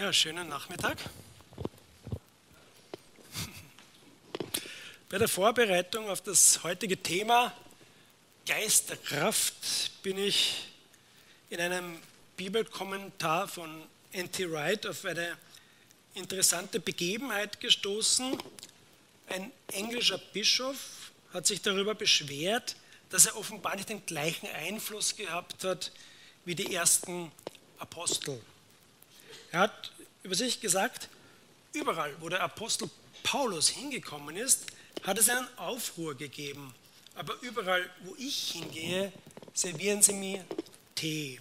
Ja, schönen Nachmittag. Bei der Vorbereitung auf das heutige Thema Geist der Kraft bin ich in einem Bibelkommentar von N.T. Wright auf eine interessante Begebenheit gestoßen. Ein englischer Bischof hat sich darüber beschwert, dass er offenbar nicht den gleichen Einfluss gehabt hat wie die ersten Apostel. Er hat über sich gesagt, überall, wo der Apostel Paulus hingekommen ist, hat es einen Aufruhr gegeben. Aber überall, wo ich hingehe, servieren sie mir Tee.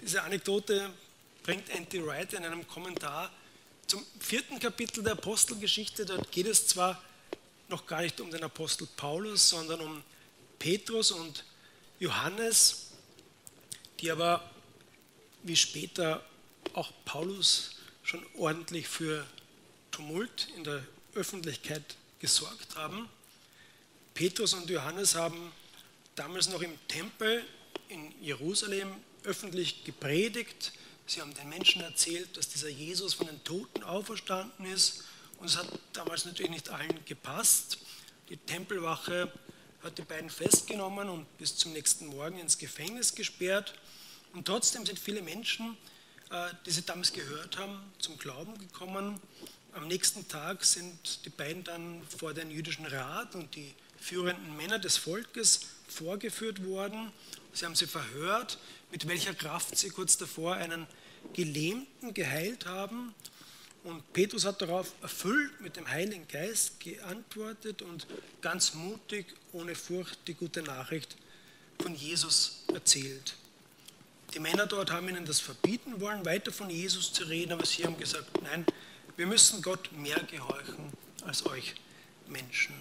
Diese Anekdote bringt Andy Wright in einem Kommentar zum vierten Kapitel der Apostelgeschichte. Dort geht es zwar noch gar nicht um den Apostel Paulus, sondern um Petrus und Johannes, die aber, wie später auch Paulus, schon ordentlich für Tumult in der Öffentlichkeit gesorgt haben. Petrus und Johannes haben damals noch im Tempel in Jerusalem öffentlich gepredigt. Sie haben den Menschen erzählt, dass dieser Jesus von den Toten auferstanden ist. Und es hat damals natürlich nicht allen gepasst. Die Tempelwache hat die beiden festgenommen und bis zum nächsten Morgen ins Gefängnis gesperrt. Und trotzdem sind viele Menschen, äh, die sie damals gehört haben, zum Glauben gekommen. Am nächsten Tag sind die beiden dann vor den jüdischen Rat und die führenden Männer des Volkes vorgeführt worden. Sie haben sie verhört, mit welcher Kraft sie kurz davor einen Gelähmten geheilt haben. Und Petrus hat darauf erfüllt mit dem Heiligen Geist geantwortet und ganz mutig, ohne Furcht, die gute Nachricht von Jesus erzählt. Die Männer dort haben ihnen das verbieten wollen, weiter von Jesus zu reden, aber sie haben gesagt, nein, wir müssen Gott mehr gehorchen als euch Menschen.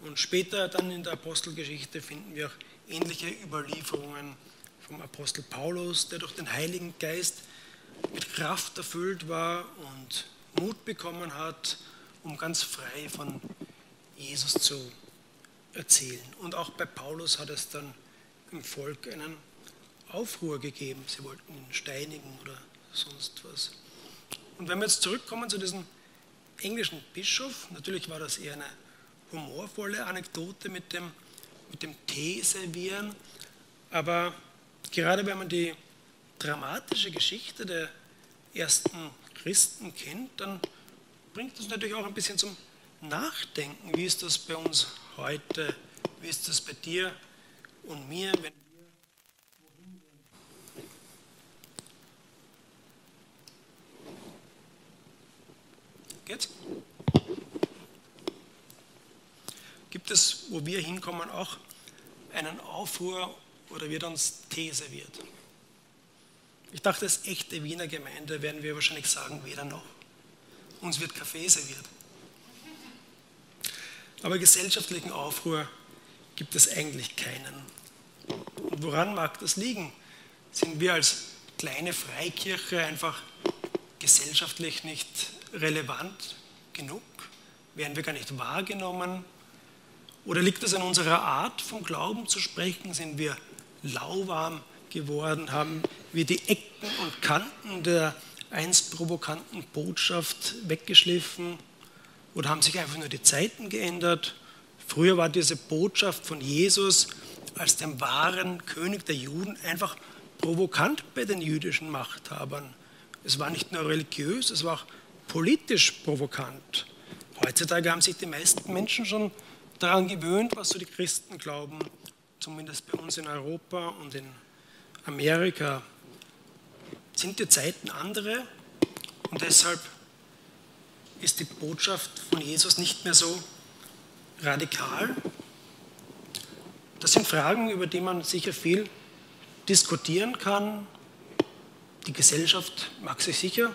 Und später dann in der Apostelgeschichte finden wir auch ähnliche Überlieferungen vom Apostel Paulus, der durch den Heiligen Geist mit Kraft erfüllt war und Mut bekommen hat, um ganz frei von Jesus zu erzählen. Und auch bei Paulus hat es dann im Volk einen Aufruhr gegeben. Sie wollten ihn steinigen oder sonst was. Und wenn wir jetzt zurückkommen zu diesem englischen Bischof, natürlich war das eher eine humorvolle Anekdote mit dem, mit dem Tee servieren, aber gerade wenn man die dramatische Geschichte der ersten Christen kennt, dann bringt das natürlich auch ein bisschen zum Nachdenken. Wie ist das bei uns heute? Wie ist das bei dir und mir, wenn Geht's? Gibt es, wo wir hinkommen, auch einen Aufruhr oder wird uns Tee serviert? Ich dachte, als echte Wiener Gemeinde werden wir wahrscheinlich sagen, weder noch. Uns wird Kaffee serviert. Aber gesellschaftlichen Aufruhr gibt es eigentlich keinen. Und woran mag das liegen? Sind wir als kleine Freikirche einfach gesellschaftlich nicht relevant genug? Werden wir gar nicht wahrgenommen? Oder liegt es an unserer Art, vom Glauben zu sprechen? Sind wir lauwarm geworden? Haben wir die Ecken und Kanten der einst provokanten Botschaft weggeschliffen? Oder haben sich einfach nur die Zeiten geändert? Früher war diese Botschaft von Jesus als dem wahren König der Juden einfach provokant bei den jüdischen Machthabern. Es war nicht nur religiös, es war auch politisch provokant. Heutzutage haben sich die meisten Menschen schon daran gewöhnt, was so die Christen glauben, zumindest bei uns in Europa und in Amerika. Sind die Zeiten andere und deshalb ist die Botschaft von Jesus nicht mehr so radikal? Das sind Fragen, über die man sicher viel diskutieren kann. Die Gesellschaft mag sich sicher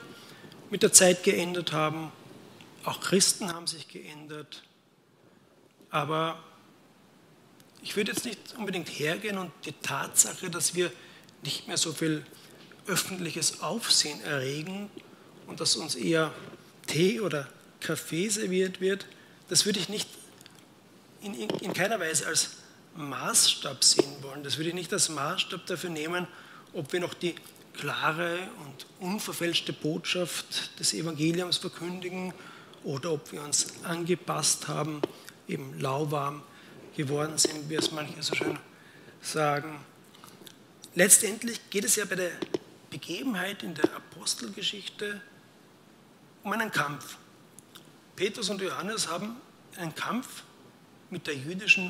mit der Zeit geändert haben. Auch Christen haben sich geändert. Aber ich würde jetzt nicht unbedingt hergehen und die Tatsache, dass wir nicht mehr so viel öffentliches Aufsehen erregen und dass uns eher Tee oder Kaffee serviert wird, das würde ich nicht in, in, in keiner Weise als Maßstab sehen wollen. Das würde ich nicht als Maßstab dafür nehmen, ob wir noch die klare und unverfälschte Botschaft des Evangeliums verkündigen oder ob wir uns angepasst haben, eben lauwarm geworden sind, wie es manche so schön sagen. Letztendlich geht es ja bei der Begebenheit in der Apostelgeschichte um einen Kampf. Petrus und Johannes haben einen Kampf mit der jüdischen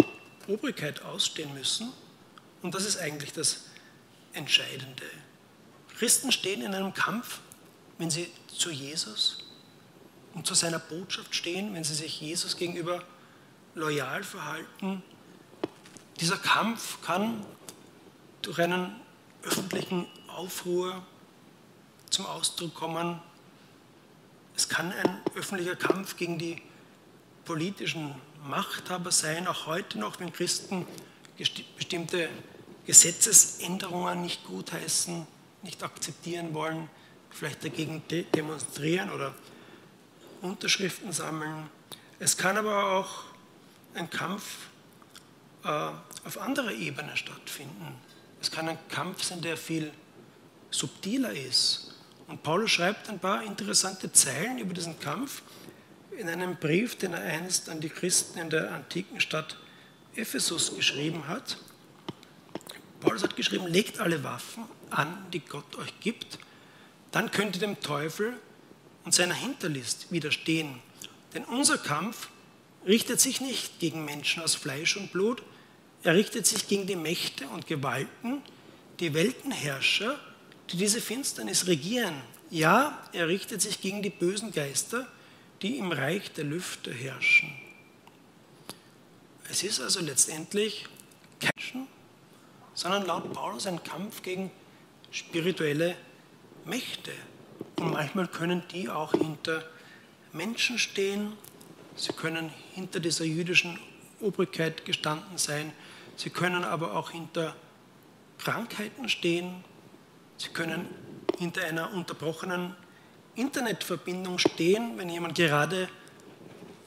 Obrigkeit ausstehen müssen und das ist eigentlich das Entscheidende. Christen stehen in einem Kampf, wenn sie zu Jesus und zu seiner Botschaft stehen, wenn sie sich Jesus gegenüber loyal verhalten. Dieser Kampf kann durch einen öffentlichen Aufruhr zum Ausdruck kommen. Es kann ein öffentlicher Kampf gegen die politischen Machthaber sein, auch heute noch, wenn Christen bestimmte Gesetzesänderungen nicht gutheißen, nicht akzeptieren wollen, vielleicht dagegen demonstrieren oder Unterschriften sammeln. Es kann aber auch ein Kampf äh, auf anderer Ebene stattfinden. Es kann ein Kampf sein, der viel subtiler ist. Und Paulus schreibt ein paar interessante Zeilen über diesen Kampf in einem Brief, den er einst an die Christen in der antiken Stadt Ephesus geschrieben hat. Paulus hat geschrieben, legt alle Waffen an, die Gott euch gibt, dann könnt ihr dem Teufel und seiner Hinterlist widerstehen. Denn unser Kampf richtet sich nicht gegen Menschen aus Fleisch und Blut, er richtet sich gegen die Mächte und Gewalten, die Weltenherrscher, die diese Finsternis regieren. Ja, er richtet sich gegen die bösen Geister, die im Reich der Lüfte herrschen. Es ist also letztendlich kein sondern laut Paulus ein Kampf gegen spirituelle Mächte. Und manchmal können die auch hinter Menschen stehen, sie können hinter dieser jüdischen Obrigkeit gestanden sein, sie können aber auch hinter Krankheiten stehen, sie können hinter einer unterbrochenen Internetverbindung stehen, wenn jemand gerade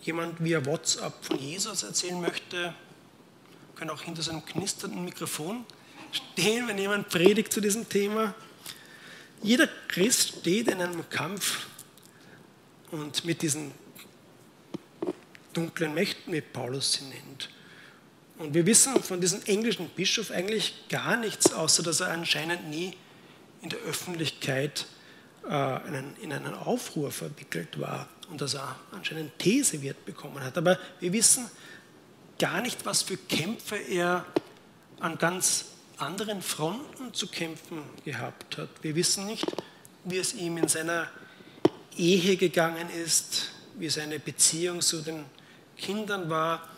jemand via WhatsApp von Jesus erzählen möchte, können auch hinter seinem knisternden Mikrofon stehen, wenn jemand predigt zu diesem Thema. Jeder Christ steht in einem Kampf und mit diesen dunklen Mächten, wie Paulus sie nennt. Und wir wissen von diesem englischen Bischof eigentlich gar nichts, außer dass er anscheinend nie in der Öffentlichkeit äh, in einen Aufruhr verwickelt war und dass er anscheinend Thesewert bekommen hat. Aber wir wissen gar nicht, was für Kämpfe er an ganz anderen Fronten zu kämpfen gehabt hat. Wir wissen nicht, wie es ihm in seiner Ehe gegangen ist, wie seine Beziehung zu den Kindern war.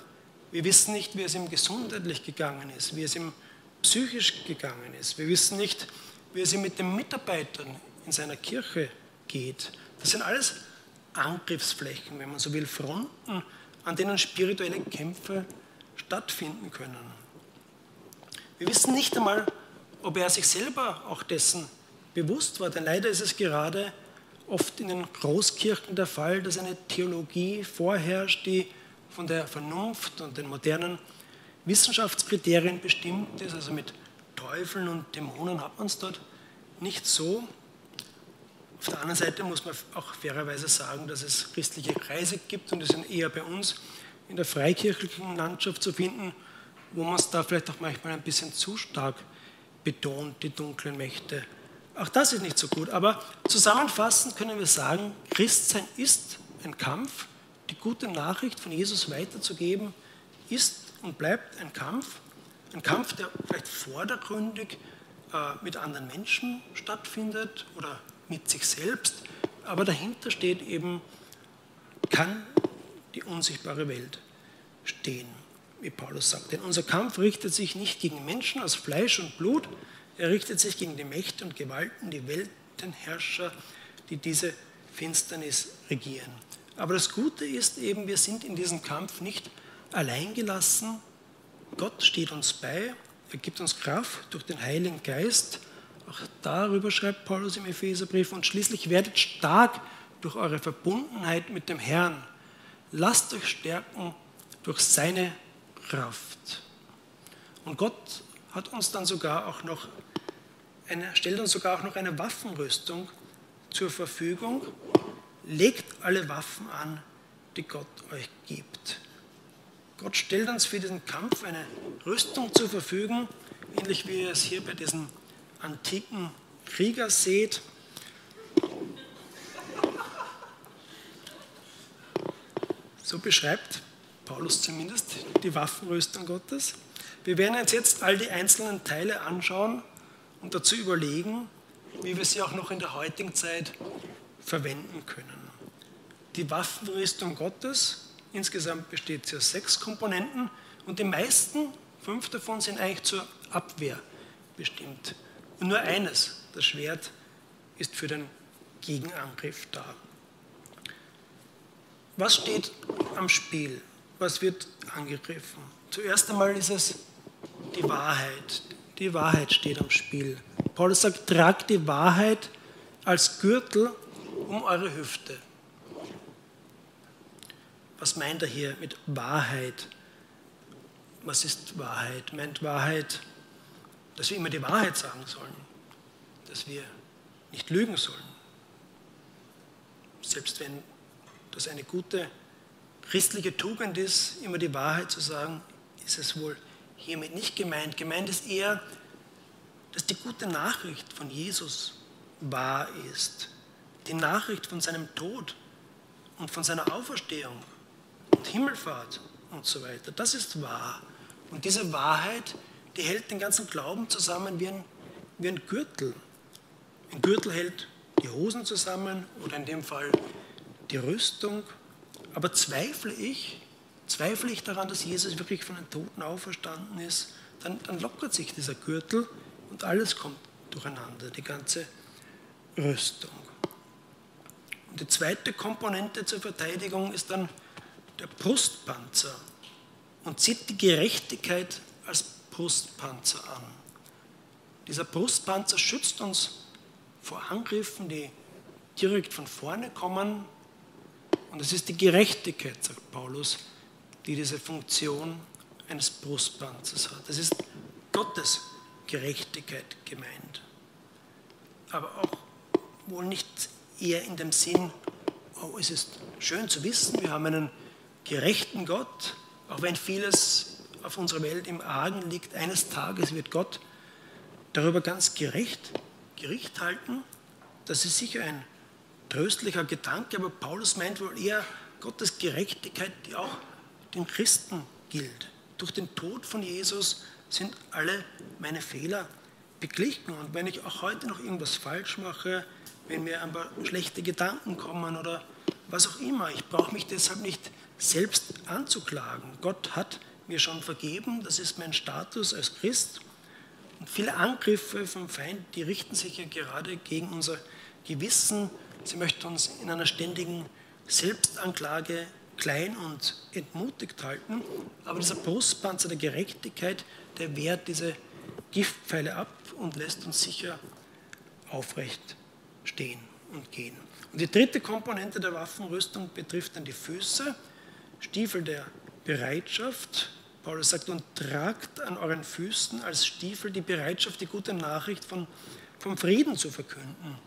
Wir wissen nicht, wie es ihm gesundheitlich gegangen ist, wie es ihm psychisch gegangen ist. Wir wissen nicht, wie es ihm mit den Mitarbeitern in seiner Kirche geht. Das sind alles Angriffsflächen, wenn man so will, Fronten, an denen spirituelle Kämpfe stattfinden können. Wir wissen nicht einmal, ob er sich selber auch dessen bewusst war, denn leider ist es gerade oft in den Großkirchen der Fall, dass eine Theologie vorherrscht, die von der Vernunft und den modernen Wissenschaftskriterien bestimmt ist. Also mit Teufeln und Dämonen hat man es dort nicht so. Auf der anderen Seite muss man auch fairerweise sagen, dass es christliche Kreise gibt und die sind eher bei uns in der freikirchlichen Landschaft zu finden, wo man es da vielleicht auch manchmal ein bisschen zu stark betont, die dunklen Mächte. Auch das ist nicht so gut. Aber zusammenfassend können wir sagen, Christsein ist ein Kampf. Die gute Nachricht von Jesus weiterzugeben ist und bleibt ein Kampf. Ein Kampf, der vielleicht vordergründig äh, mit anderen Menschen stattfindet oder mit sich selbst. Aber dahinter steht eben, kann die unsichtbare Welt stehen wie Paulus sagt. Denn unser Kampf richtet sich nicht gegen Menschen aus Fleisch und Blut, er richtet sich gegen die Mächte und Gewalten, die Weltenherrscher, die diese Finsternis regieren. Aber das Gute ist eben, wir sind in diesem Kampf nicht alleingelassen. Gott steht uns bei, er gibt uns Kraft durch den Heiligen Geist. Auch darüber schreibt Paulus im Epheserbrief. Und schließlich werdet stark durch eure Verbundenheit mit dem Herrn. Lasst euch stärken durch seine Kraft. Und Gott hat uns dann sogar auch noch eine, stellt uns sogar auch noch eine Waffenrüstung zur Verfügung. Legt alle Waffen an, die Gott euch gibt. Gott stellt uns für diesen Kampf eine Rüstung zur Verfügung, ähnlich wie ihr es hier bei diesen antiken Krieger seht. So beschreibt Paulus zumindest die Waffenrüstung Gottes. Wir werden uns jetzt all die einzelnen Teile anschauen und dazu überlegen, wie wir sie auch noch in der heutigen Zeit verwenden können. Die Waffenrüstung Gottes, insgesamt besteht sie aus sechs Komponenten und die meisten, fünf davon, sind eigentlich zur Abwehr bestimmt. Und nur eines, das Schwert, ist für den Gegenangriff da. Was steht am Spiel? Was wird angegriffen? Zuerst einmal ist es die Wahrheit. Die Wahrheit steht am Spiel. Paulus sagt, tragt die Wahrheit als Gürtel um eure Hüfte. Was meint er hier mit Wahrheit? Was ist Wahrheit? Meint Wahrheit, dass wir immer die Wahrheit sagen sollen, dass wir nicht lügen sollen, selbst wenn das eine gute christliche Tugend ist, immer die Wahrheit zu sagen, ist es wohl hiermit nicht gemeint. Gemeint ist eher, dass die gute Nachricht von Jesus wahr ist. Die Nachricht von seinem Tod und von seiner Auferstehung und Himmelfahrt und so weiter. Das ist wahr. Und diese Wahrheit, die hält den ganzen Glauben zusammen wie ein, wie ein Gürtel. Ein Gürtel hält die Hosen zusammen oder in dem Fall die Rüstung. Aber zweifle ich, zweifle ich daran, dass Jesus wirklich von den Toten auferstanden ist, dann, dann lockert sich dieser Gürtel und alles kommt durcheinander, die ganze Rüstung. Und die zweite Komponente zur Verteidigung ist dann der Brustpanzer und zieht die Gerechtigkeit als Brustpanzer an. Dieser Brustpanzer schützt uns vor Angriffen, die direkt von vorne kommen, und es ist die Gerechtigkeit, sagt Paulus, die diese Funktion eines Brustpanzers hat. Es ist Gottes Gerechtigkeit gemeint. Aber auch wohl nicht eher in dem Sinn, oh, es ist schön zu wissen, wir haben einen gerechten Gott, auch wenn vieles auf unserer Welt im Argen liegt, eines Tages wird Gott darüber ganz gerecht Gericht halten. Das ist sicher ein tröstlicher Gedanke, aber Paulus meint wohl eher Gottes Gerechtigkeit, die auch den Christen gilt. Durch den Tod von Jesus sind alle meine Fehler beglichen. Und wenn ich auch heute noch irgendwas falsch mache, wenn mir ein paar schlechte Gedanken kommen oder was auch immer, ich brauche mich deshalb nicht selbst anzuklagen. Gott hat mir schon vergeben, das ist mein Status als Christ. Und viele Angriffe vom Feind, die richten sich ja gerade gegen unser Gewissen, Sie möchte uns in einer ständigen Selbstanklage klein und entmutigt halten. Aber dieser Brustpanzer der Gerechtigkeit, der wehrt diese Giftpfeile ab und lässt uns sicher aufrecht stehen und gehen. Und die dritte Komponente der Waffenrüstung betrifft dann die Füße, Stiefel der Bereitschaft. Paulus sagt, und tragt an euren Füßen als Stiefel die Bereitschaft, die gute Nachricht von, vom Frieden zu verkünden.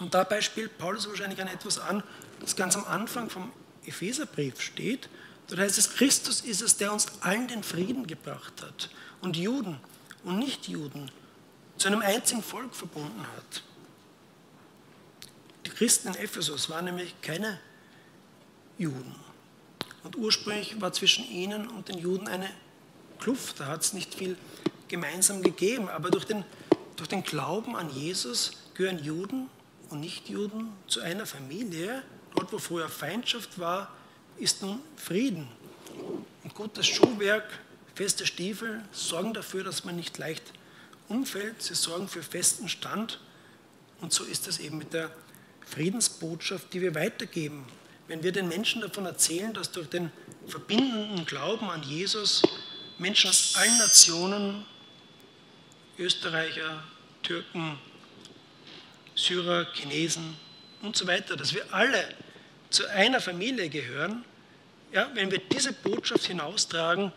Und dabei spielt Paulus wahrscheinlich an etwas an, das ganz am Anfang vom Epheserbrief steht. Dort heißt es, Christus ist es, der uns allen den Frieden gebracht hat und Juden und Nichtjuden zu einem einzigen Volk verbunden hat. Die Christen in Ephesus waren nämlich keine Juden. Und ursprünglich war zwischen ihnen und den Juden eine Kluft, da hat es nicht viel gemeinsam gegeben. Aber durch den, durch den Glauben an Jesus gehören Juden und Nichtjuden zu einer Familie. Dort, wo früher Feindschaft war, ist nun Frieden. Und gutes Schuhwerk, feste Stiefel sorgen dafür, dass man nicht leicht umfällt. Sie sorgen für festen Stand. Und so ist es eben mit der Friedensbotschaft, die wir weitergeben. Wenn wir den Menschen davon erzählen, dass durch den verbindenden Glauben an Jesus Menschen aus allen Nationen, Österreicher, Türken, Syrer, Chinesen und so weiter, dass wir alle zu einer Familie gehören, ja, wenn wir diese Botschaft hinaustragen,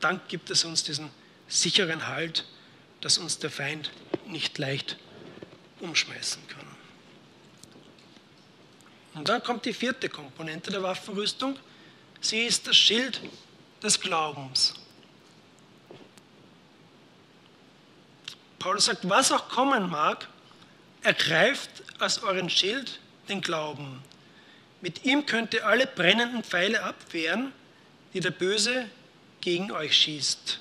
dann gibt es uns diesen sicheren Halt, dass uns der Feind nicht leicht umschmeißen kann. Und dann kommt die vierte Komponente der Waffenrüstung. Sie ist das Schild des Glaubens. Paulus sagt, was auch kommen mag, ergreift als euren Schild den Glauben. Mit ihm könnt ihr alle brennenden Pfeile abwehren, die der Böse gegen euch schießt.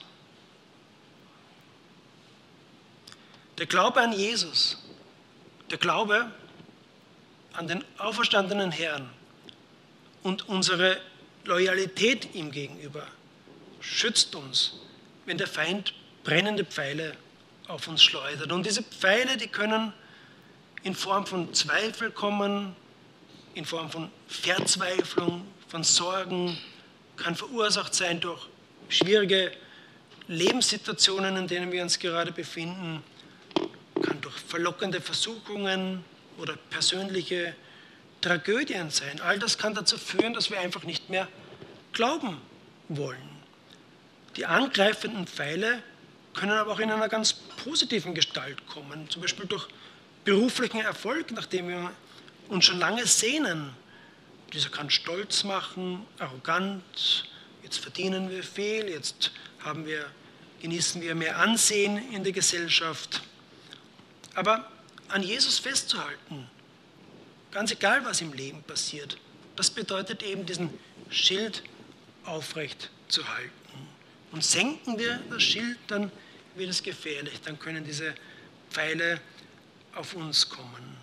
Der Glaube an Jesus, der Glaube an den auferstandenen Herrn und unsere Loyalität ihm gegenüber schützt uns, wenn der Feind brennende Pfeile auf uns schleudert. Und diese Pfeile, die können in Form von Zweifel kommen, in Form von Verzweiflung, von Sorgen, kann verursacht sein durch schwierige Lebenssituationen, in denen wir uns gerade befinden, kann durch verlockende Versuchungen oder persönliche Tragödien sein. All das kann dazu führen, dass wir einfach nicht mehr glauben wollen. Die angreifenden Pfeile können aber auch in einer ganz positiven Gestalt kommen, zum Beispiel durch beruflichen Erfolg, nachdem wir uns schon lange sehnen. Dieser kann stolz machen, arrogant, jetzt verdienen wir viel, jetzt haben wir, genießen wir mehr Ansehen in der Gesellschaft. Aber an Jesus festzuhalten, ganz egal was im Leben passiert, das bedeutet eben diesen Schild aufrecht zu halten. Und senken wir das Schild, dann wird es gefährlich, dann können diese Pfeile auf uns kommen.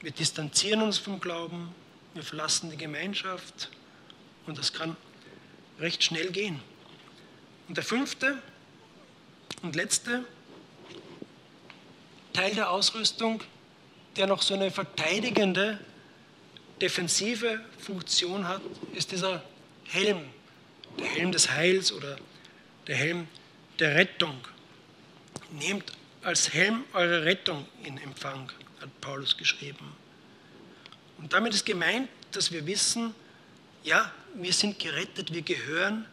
Wir distanzieren uns vom Glauben, wir verlassen die Gemeinschaft und das kann recht schnell gehen. Und der fünfte und letzte Teil der Ausrüstung, der noch so eine verteidigende, defensive Funktion hat, ist dieser Helm, der Helm des Heils oder der Helm der Rettung. Nehmt als Helm eure Rettung in Empfang, hat Paulus geschrieben. Und damit ist gemeint, dass wir wissen, ja, wir sind gerettet, wir gehören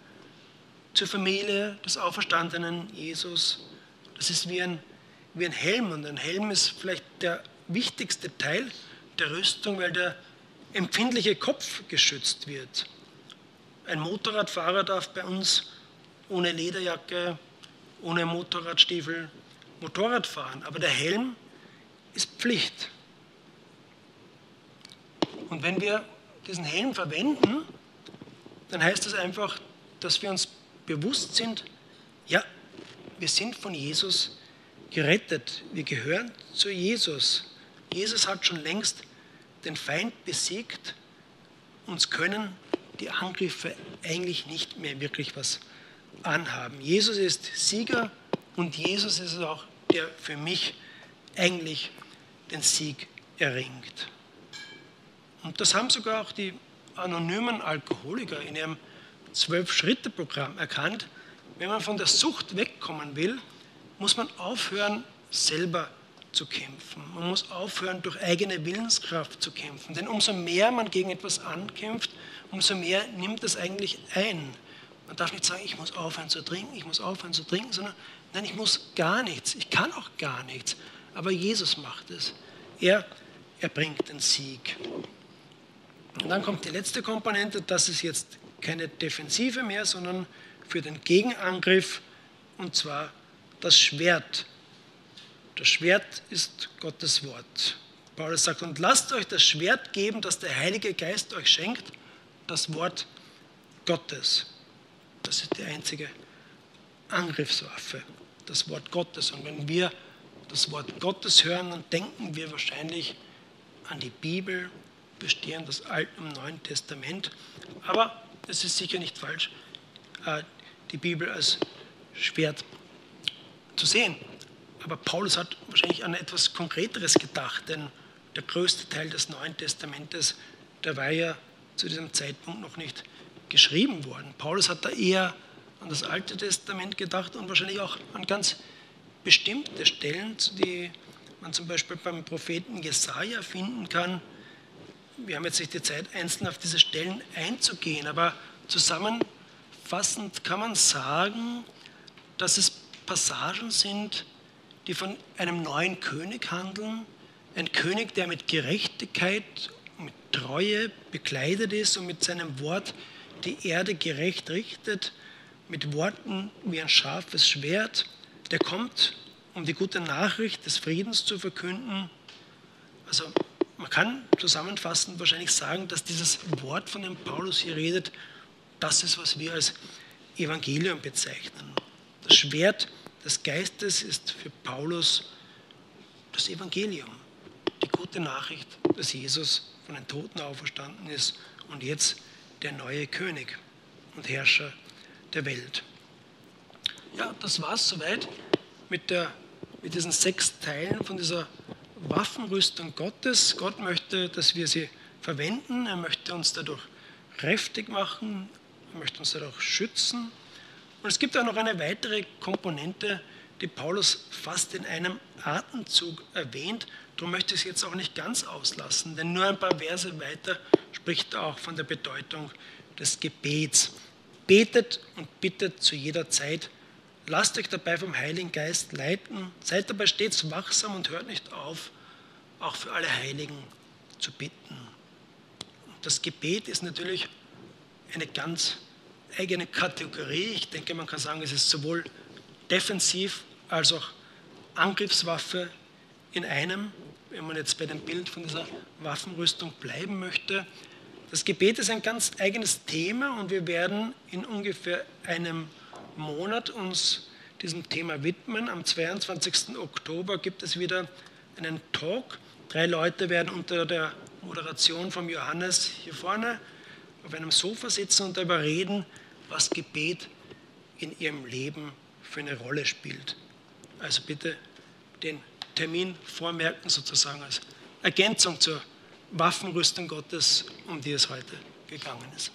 zur Familie des auferstandenen Jesus. Das ist wie ein, wie ein Helm und ein Helm ist vielleicht der wichtigste Teil der Rüstung, weil der empfindliche Kopf geschützt wird. Ein Motorradfahrer darf bei uns ohne Lederjacke, ohne Motorradstiefel Motorrad fahren, aber der Helm ist Pflicht. Und wenn wir diesen Helm verwenden, dann heißt das einfach, dass wir uns bewusst sind, ja, wir sind von Jesus gerettet. Wir gehören zu Jesus. Jesus hat schon längst den Feind besiegt. Uns können die Angriffe eigentlich nicht mehr wirklich was anhaben. Jesus ist Sieger und Jesus ist auch der für mich eigentlich den Sieg erringt. Und das haben sogar auch die anonymen Alkoholiker in ihrem Zwölf-Schritte-Programm erkannt. Wenn man von der Sucht wegkommen will, muss man aufhören, selber zu kämpfen. Man muss aufhören, durch eigene Willenskraft zu kämpfen. Denn umso mehr man gegen etwas ankämpft, umso mehr nimmt es eigentlich ein. Man darf nicht sagen, ich muss aufhören zu trinken, ich muss aufhören zu trinken, sondern nein, ich muss gar nichts, ich kann auch gar nichts. Aber Jesus macht es. Er, er bringt den Sieg. Und dann kommt die letzte Komponente, das ist jetzt keine Defensive mehr, sondern für den Gegenangriff, und zwar das Schwert. Das Schwert ist Gottes Wort. Paulus sagt, und lasst euch das Schwert geben, das der Heilige Geist euch schenkt, das Wort Gottes. Das ist die einzige Angriffswaffe, das Wort Gottes. Und wenn wir das Wort Gottes hören, dann denken wir wahrscheinlich an die Bibel, bestehen das Alte und Neue Testament. Aber es ist sicher nicht falsch, äh, die Bibel als Schwert zu sehen. Aber Paulus hat wahrscheinlich an etwas Konkreteres gedacht, denn der größte Teil des Neuen Testamentes, der war ja zu diesem Zeitpunkt noch nicht geschrieben worden. Paulus hat da eher an das Alte Testament gedacht und wahrscheinlich auch an ganz bestimmte Stellen, die man zum Beispiel beim Propheten Jesaja finden kann. Wir haben jetzt nicht die Zeit, einzeln auf diese Stellen einzugehen, aber zusammenfassend kann man sagen, dass es Passagen sind, die von einem neuen König handeln. Ein König, der mit Gerechtigkeit, mit Treue bekleidet ist und mit seinem Wort die Erde gerecht richtet, mit Worten wie ein scharfes Schwert. Der kommt, um die gute Nachricht des Friedens zu verkünden. Also man kann zusammenfassend wahrscheinlich sagen, dass dieses Wort, von dem Paulus hier redet, das ist, was wir als Evangelium bezeichnen. Das Schwert des Geistes ist für Paulus das Evangelium, die gute Nachricht, dass Jesus von den Toten auferstanden ist und jetzt der neue König und Herrscher der Welt. Ja, das war es soweit mit, der, mit diesen sechs Teilen von dieser Waffenrüstung Gottes. Gott möchte, dass wir sie verwenden. Er möchte uns dadurch kräftig machen. Er möchte uns dadurch schützen. Und es gibt auch noch eine weitere Komponente, die Paulus fast in einem Atemzug erwähnt. Darum möchte ich es jetzt auch nicht ganz auslassen, denn nur ein paar Verse weiter spricht er auch von der Bedeutung des Gebets. Betet und bittet zu jeder Zeit. Lasst euch dabei vom Heiligen Geist leiten. Seid dabei stets wachsam und hört nicht auf, auch für alle Heiligen zu bitten. Das Gebet ist natürlich eine ganz eigene Kategorie. Ich denke, man kann sagen, es ist sowohl defensiv als auch Angriffswaffe in einem, wenn man jetzt bei dem Bild von dieser Waffenrüstung bleiben möchte. Das Gebet ist ein ganz eigenes Thema und wir werden in ungefähr einem Monat uns diesem Thema widmen. Am 22. Oktober gibt es wieder einen Talk. Drei Leute werden unter der Moderation von Johannes hier vorne auf einem Sofa sitzen und darüber reden, was Gebet in ihrem Leben für eine Rolle spielt. Also bitte den Termin vormerken, sozusagen als Ergänzung zur Waffenrüstung Gottes, um die es heute gegangen ist.